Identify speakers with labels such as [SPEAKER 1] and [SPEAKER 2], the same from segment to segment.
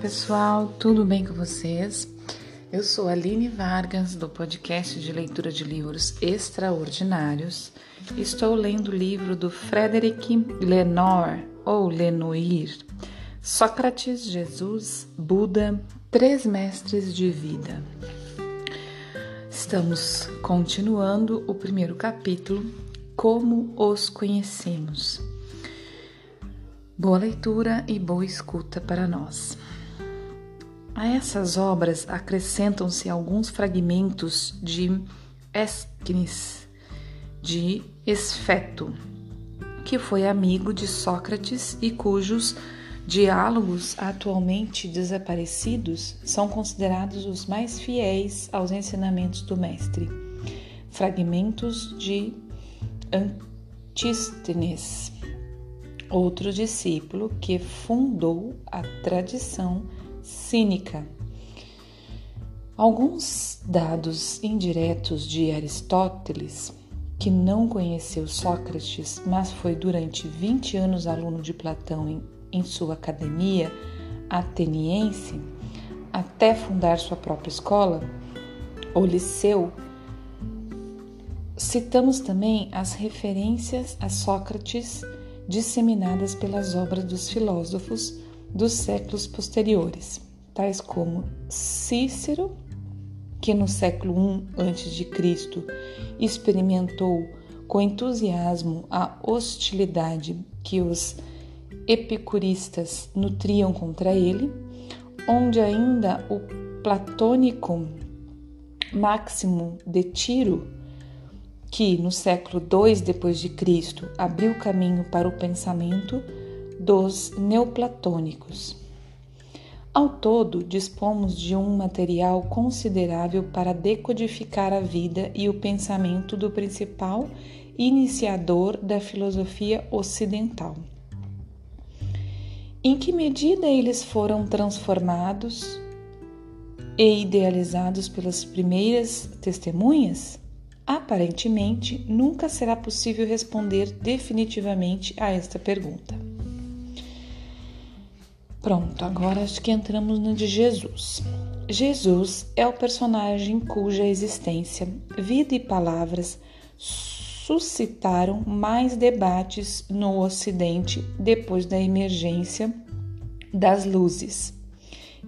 [SPEAKER 1] pessoal, tudo bem com vocês? Eu sou Aline Vargas, do podcast de leitura de livros extraordinários. Estou lendo o livro do Frederic Lenoir, ou Lenoir, Sócrates, Jesus, Buda, Três Mestres de Vida. Estamos continuando o primeiro capítulo, Como os Conhecemos. Boa leitura e boa escuta para nós. A essas obras acrescentam-se alguns fragmentos de Esquines, de Esfeto, que foi amigo de Sócrates e cujos diálogos atualmente desaparecidos são considerados os mais fiéis aos ensinamentos do mestre. Fragmentos de Antístenes outro discípulo que fundou a tradição cínica. Alguns dados indiretos de Aristóteles, que não conheceu Sócrates, mas foi durante 20 anos aluno de Platão em, em sua academia ateniense, até fundar sua própria escola, o Liceu, citamos também as referências a Sócrates disseminadas pelas obras dos filósofos dos séculos posteriores, tais como Cícero, que no século I a.C. experimentou com entusiasmo a hostilidade que os epicuristas nutriam contra ele, onde ainda o platônico Máximo de Tiro que no século II depois de Cristo abriu caminho para o pensamento dos neoplatônicos. Ao todo, dispomos de um material considerável para decodificar a vida e o pensamento do principal iniciador da filosofia ocidental. Em que medida eles foram transformados e idealizados pelas primeiras testemunhas? Aparentemente, nunca será possível responder definitivamente a esta pergunta. Pronto, agora acho que entramos no de Jesus. Jesus é o personagem cuja existência, vida e palavras suscitaram mais debates no Ocidente depois da emergência das luzes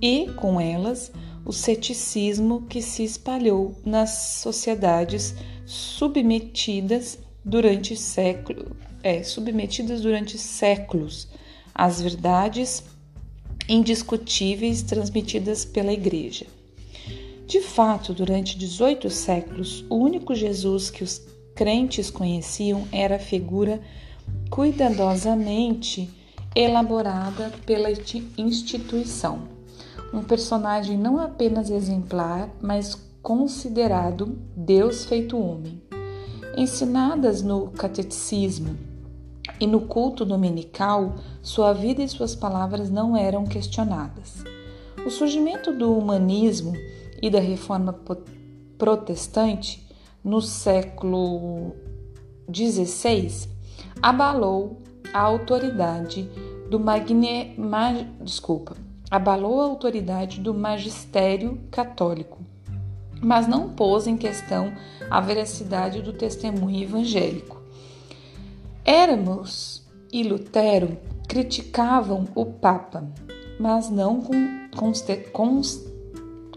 [SPEAKER 1] e, com elas, o ceticismo que se espalhou nas sociedades submetidas durante século, é, submetidas durante séculos às verdades indiscutíveis transmitidas pela Igreja. De fato, durante 18 séculos, o único Jesus que os crentes conheciam era a figura cuidadosamente elaborada pela instituição um personagem não apenas exemplar, mas considerado Deus feito homem. Ensinadas no catecismo e no culto dominical, sua vida e suas palavras não eram questionadas. O surgimento do humanismo e da reforma protestante no século XVI abalou a autoridade do magne, ma, desculpa, abalou a autoridade do magistério católico, mas não pôs em questão a veracidade do testemunho evangélico. Éramos e Lutero criticavam o Papa, mas não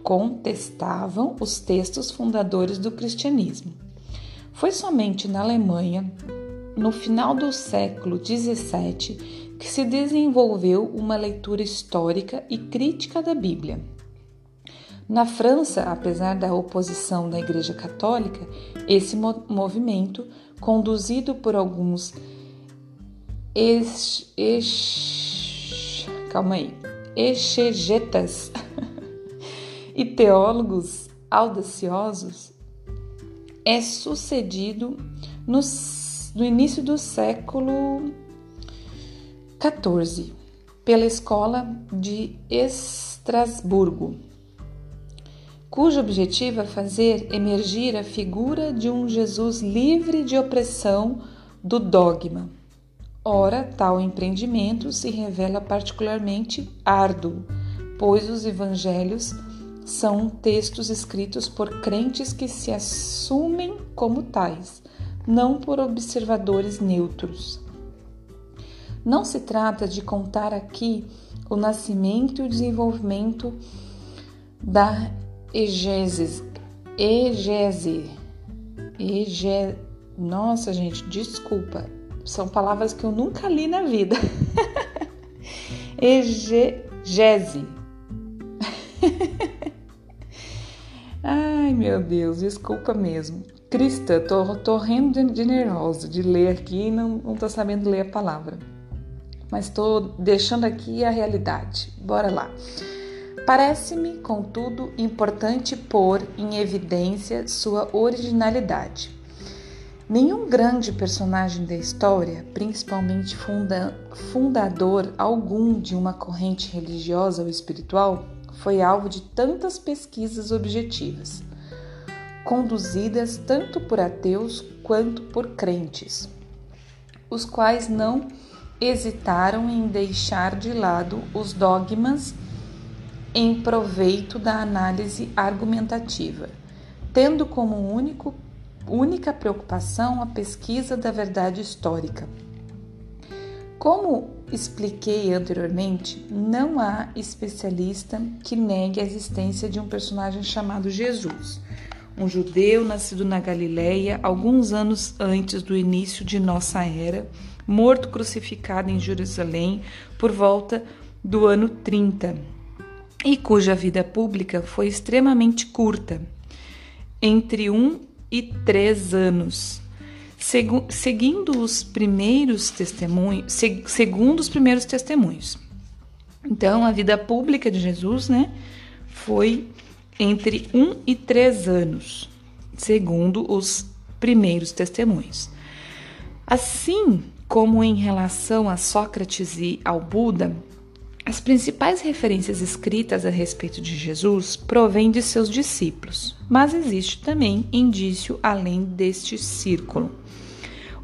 [SPEAKER 1] contestavam os textos fundadores do cristianismo. Foi somente na Alemanha, no final do século XVII, que se desenvolveu uma leitura histórica e crítica da Bíblia. Na França, apesar da oposição da Igreja Católica, esse movimento, conduzido por alguns ex, ex, calma aí, exegetas e teólogos audaciosos, é sucedido no, no início do século 14, pela Escola de Estrasburgo, cujo objetivo é fazer emergir a figura de um Jesus livre de opressão do dogma. Ora, tal empreendimento se revela particularmente árduo, pois os evangelhos são textos escritos por crentes que se assumem como tais, não por observadores neutros. Não se trata de contar aqui o nascimento e o desenvolvimento da egese, egese, ege, nossa gente, desculpa, são palavras que eu nunca li na vida. Egese. Ai meu Deus, desculpa mesmo. Crista, tô, tô rindo de, de nervosa de ler aqui e não, não tô sabendo ler a palavra. Mas estou deixando aqui a realidade. Bora lá. Parece-me, contudo, importante pôr em evidência sua originalidade. Nenhum grande personagem da história, principalmente funda fundador algum de uma corrente religiosa ou espiritual, foi alvo de tantas pesquisas objetivas, conduzidas tanto por ateus quanto por crentes, os quais não hesitaram em deixar de lado os dogmas em proveito da análise argumentativa, tendo como único, única preocupação a pesquisa da verdade histórica. Como expliquei anteriormente, não há especialista que negue a existência de um personagem chamado Jesus, um judeu nascido na Galileia alguns anos antes do início de nossa era, morto crucificado em Jerusalém por volta do ano 30 e cuja vida pública foi extremamente curta, entre um e três anos. Segu seguindo os primeiros testemunhos, seg segundo os primeiros testemunhos. Então, a vida pública de Jesus, né, foi entre um e três anos, segundo os primeiros testemunhos. Assim como em relação a Sócrates e ao Buda, as principais referências escritas a respeito de Jesus provêm de seus discípulos, mas existe também indício além deste círculo.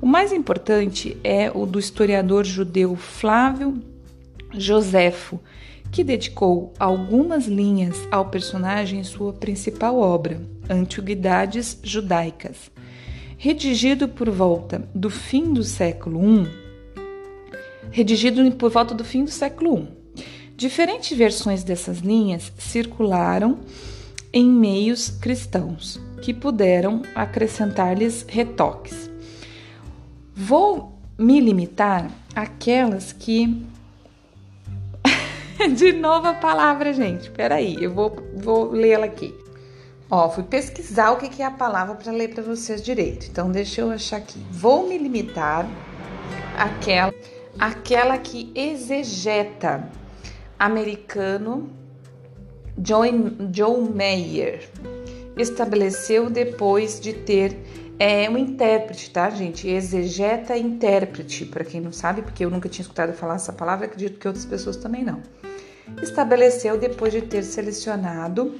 [SPEAKER 1] O mais importante é o do historiador judeu Flávio Joséfo, que dedicou algumas linhas ao personagem em sua principal obra, Antiguidades Judaicas. Redigido por volta do fim do século I, redigido por volta do fim do século I. Diferentes versões dessas linhas circularam em meios cristãos, que puderam acrescentar-lhes retoques. Vou me limitar àquelas que. De novo a palavra, gente. Peraí, eu vou, vou lê-la aqui. Ó, fui pesquisar o que é a palavra para ler para vocês direito. Então, deixa eu achar aqui. Vou me limitar àquela, àquela que exegeta americano John, John Mayer estabeleceu depois de ter é um intérprete, tá, gente? Exegeta intérprete, para quem não sabe, porque eu nunca tinha escutado falar essa palavra, acredito que outras pessoas também não. Estabeleceu depois de ter selecionado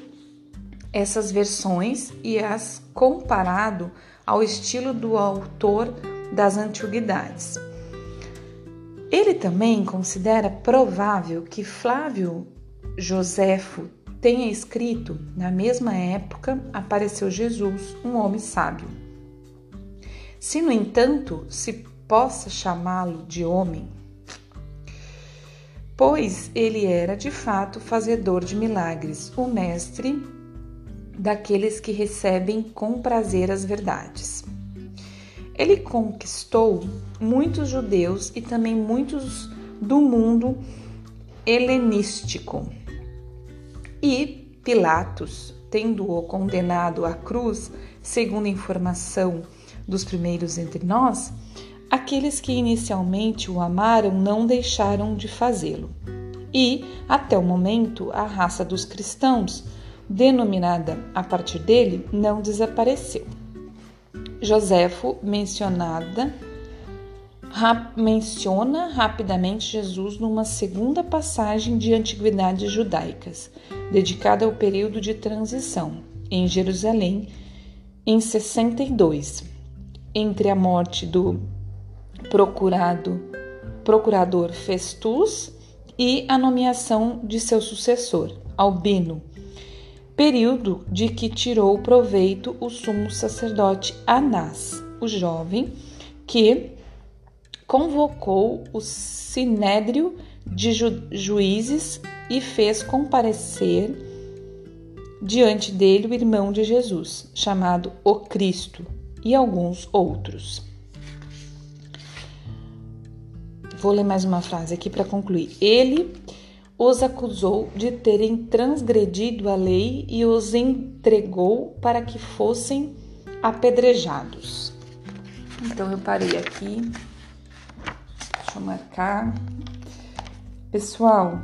[SPEAKER 1] essas versões e as comparado ao estilo do autor das antiguidades. Ele também considera provável que Flávio Joséfo tenha escrito, na mesma época apareceu Jesus, um homem sábio. Se, no entanto, se possa chamá-lo de homem, pois ele era de fato fazedor de milagres, o mestre daqueles que recebem com prazer as verdades. Ele conquistou muitos judeus e também muitos do mundo helenístico. E Pilatos, tendo-o condenado à cruz, segundo informação dos primeiros entre nós, aqueles que inicialmente o amaram não deixaram de fazê-lo. E, até o momento, a raça dos cristãos, denominada a partir dele, não desapareceu. Joséfo mencionada rap, menciona rapidamente Jesus numa segunda passagem de Antiguidades Judaicas, dedicada ao período de transição em Jerusalém em 62, entre a morte do procurado procurador Festus e a nomeação de seu sucessor, Albino, período de que tirou proveito o sumo sacerdote Anás, o jovem, que convocou o sinédrio de ju juízes e fez comparecer diante dele o irmão de Jesus, chamado o Cristo, e alguns outros. Vou ler mais uma frase aqui para concluir. Ele os acusou de terem transgredido a lei e os entregou para que fossem apedrejados. Então eu parei aqui. Deixa eu marcar. Pessoal,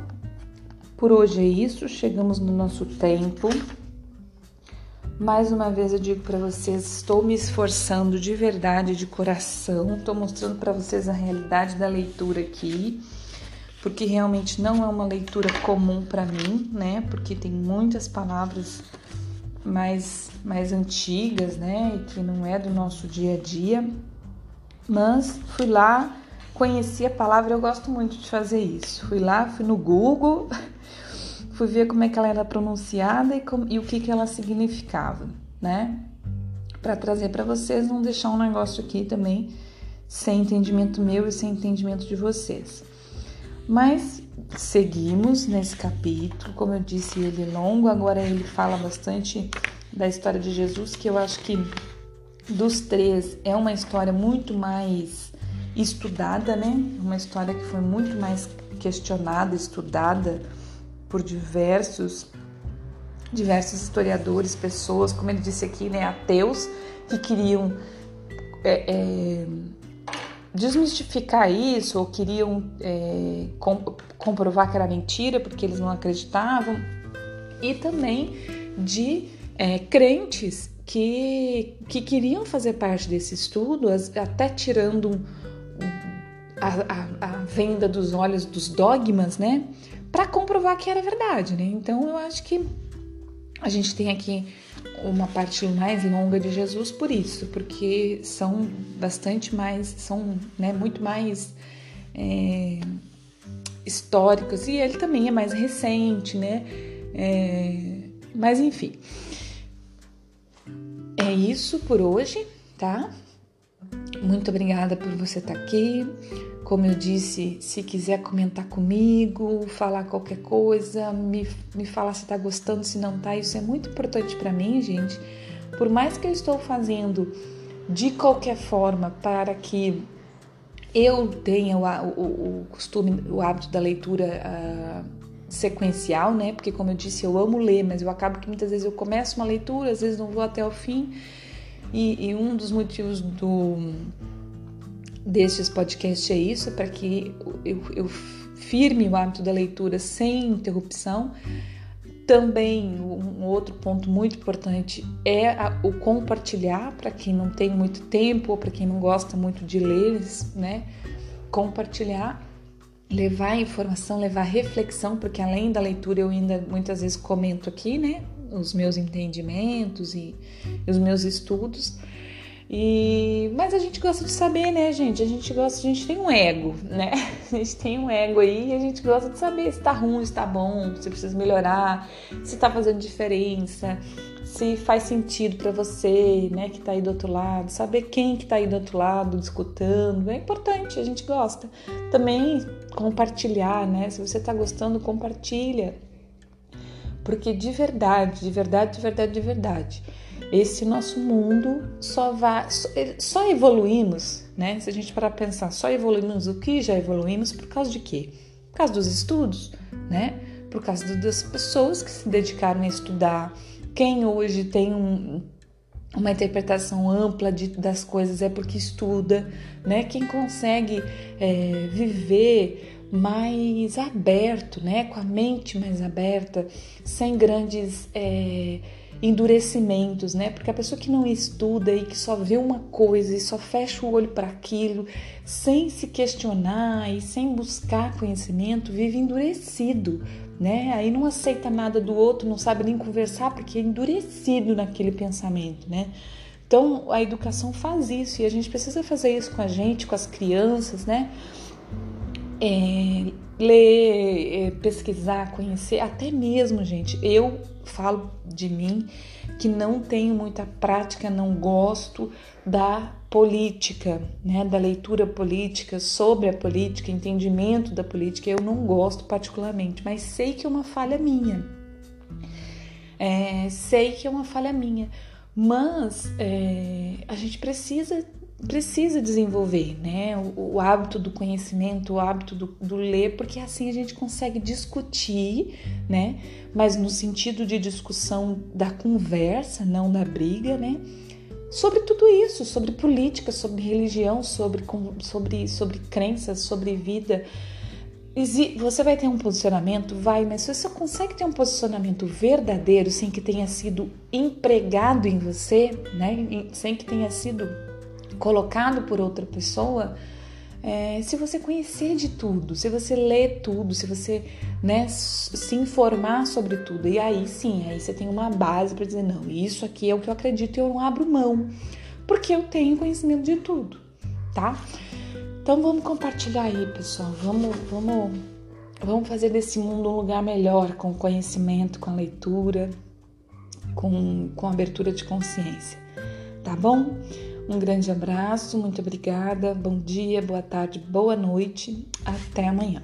[SPEAKER 1] por hoje é isso. Chegamos no nosso tempo. Mais uma vez eu digo para vocês, estou me esforçando de verdade, de coração. Estou mostrando para vocês a realidade da leitura aqui porque realmente não é uma leitura comum para mim, né? Porque tem muitas palavras mais, mais antigas, né? E que não é do nosso dia a dia. Mas fui lá, conheci a palavra, eu gosto muito de fazer isso. Fui lá, fui no Google, fui ver como é que ela era pronunciada e, como, e o que, que ela significava, né? Para trazer para vocês, não deixar um negócio aqui também sem entendimento meu e sem entendimento de vocês. Mas seguimos nesse capítulo, como eu disse, ele é longo, agora ele fala bastante da história de Jesus, que eu acho que dos três é uma história muito mais estudada, né? Uma história que foi muito mais questionada, estudada por diversos diversos historiadores, pessoas, como ele disse aqui, né, ateus que queriam é, é, desmistificar isso ou queriam é, comprovar que era mentira porque eles não acreditavam, e também de é, crentes que, que queriam fazer parte desse estudo, até tirando a, a, a venda dos olhos dos dogmas, né, para comprovar que era verdade, né? Então eu acho que a gente tem aqui uma parte mais longa de Jesus por isso, porque são bastante mais, são né, muito mais é, históricos e ele também é mais recente, né? É, mas enfim, é isso por hoje, tá? Muito obrigada por você estar aqui. Como eu disse, se quiser comentar comigo, falar qualquer coisa, me, me falar se tá gostando, se não tá, isso é muito importante para mim, gente. Por mais que eu estou fazendo de qualquer forma para que eu tenha o, o, o costume, o hábito da leitura uh, sequencial, né? Porque como eu disse, eu amo ler, mas eu acabo que muitas vezes eu começo uma leitura, às vezes não vou até o fim. E, e um dos motivos do destes podcasts é isso, para que eu, eu firme o hábito da leitura sem interrupção. Também um outro ponto muito importante é a, o compartilhar para quem não tem muito tempo ou para quem não gosta muito de ler, né? Compartilhar, levar informação, levar reflexão, porque além da leitura eu ainda muitas vezes comento aqui, né? Os meus entendimentos e, e os meus estudos. E, mas a gente gosta de saber, né, gente? A gente gosta, a gente tem um ego, né? A gente tem um ego aí e a gente gosta de saber se tá ruim, se tá bom, se precisa melhorar, se tá fazendo diferença, se faz sentido para você, né, que tá aí do outro lado, saber quem que tá aí do outro lado escutando, é importante, a gente gosta. Também compartilhar, né? Se você tá gostando, compartilha. Porque de verdade, de verdade, de verdade, de verdade, esse nosso mundo só vai só, só evoluímos, né? Se a gente parar para pensar, só evoluímos o que já evoluímos por causa de quê? Por causa dos estudos, né? Por causa das pessoas que se dedicaram a estudar. Quem hoje tem um, uma interpretação ampla de, das coisas é porque estuda, né? Quem consegue é, viver mais aberto, né? Com a mente mais aberta, sem grandes é, endurecimentos, né? Porque a pessoa que não estuda e que só vê uma coisa e só fecha o olho para aquilo, sem se questionar e sem buscar conhecimento, vive endurecido, né? Aí não aceita nada do outro, não sabe nem conversar porque é endurecido naquele pensamento, né? Então a educação faz isso e a gente precisa fazer isso com a gente, com as crianças, né? é, ler, é, pesquisar, conhecer, até mesmo, gente, eu falo de mim que não tenho muita prática, não gosto da política, né, da leitura política, sobre a política, entendimento da política, eu não gosto particularmente, mas sei que é uma falha minha. É, sei que é uma falha minha, mas é, a gente precisa precisa desenvolver, né? O, o, hábito do conhecimento, o hábito do, do, ler, porque assim a gente consegue discutir, né? Mas no sentido de discussão da conversa, não da briga, né? Sobre tudo isso, sobre política, sobre religião, sobre, sobre, sobre crenças, sobre vida. Você vai ter um posicionamento? Vai, mas se você consegue ter um posicionamento verdadeiro, sem que tenha sido empregado em você, né? Sem que tenha sido colocado por outra pessoa, é, se você conhecer de tudo, se você ler tudo, se você né, se informar sobre tudo, e aí sim, aí você tem uma base para dizer: não, isso aqui é o que eu acredito e eu não abro mão, porque eu tenho conhecimento de tudo, tá? Então vamos compartilhar aí, pessoal, vamos, vamos, vamos fazer desse mundo um lugar melhor com conhecimento, com a leitura, com, com abertura de consciência, tá bom? Um grande abraço, muito obrigada, bom dia, boa tarde, boa noite, até amanhã.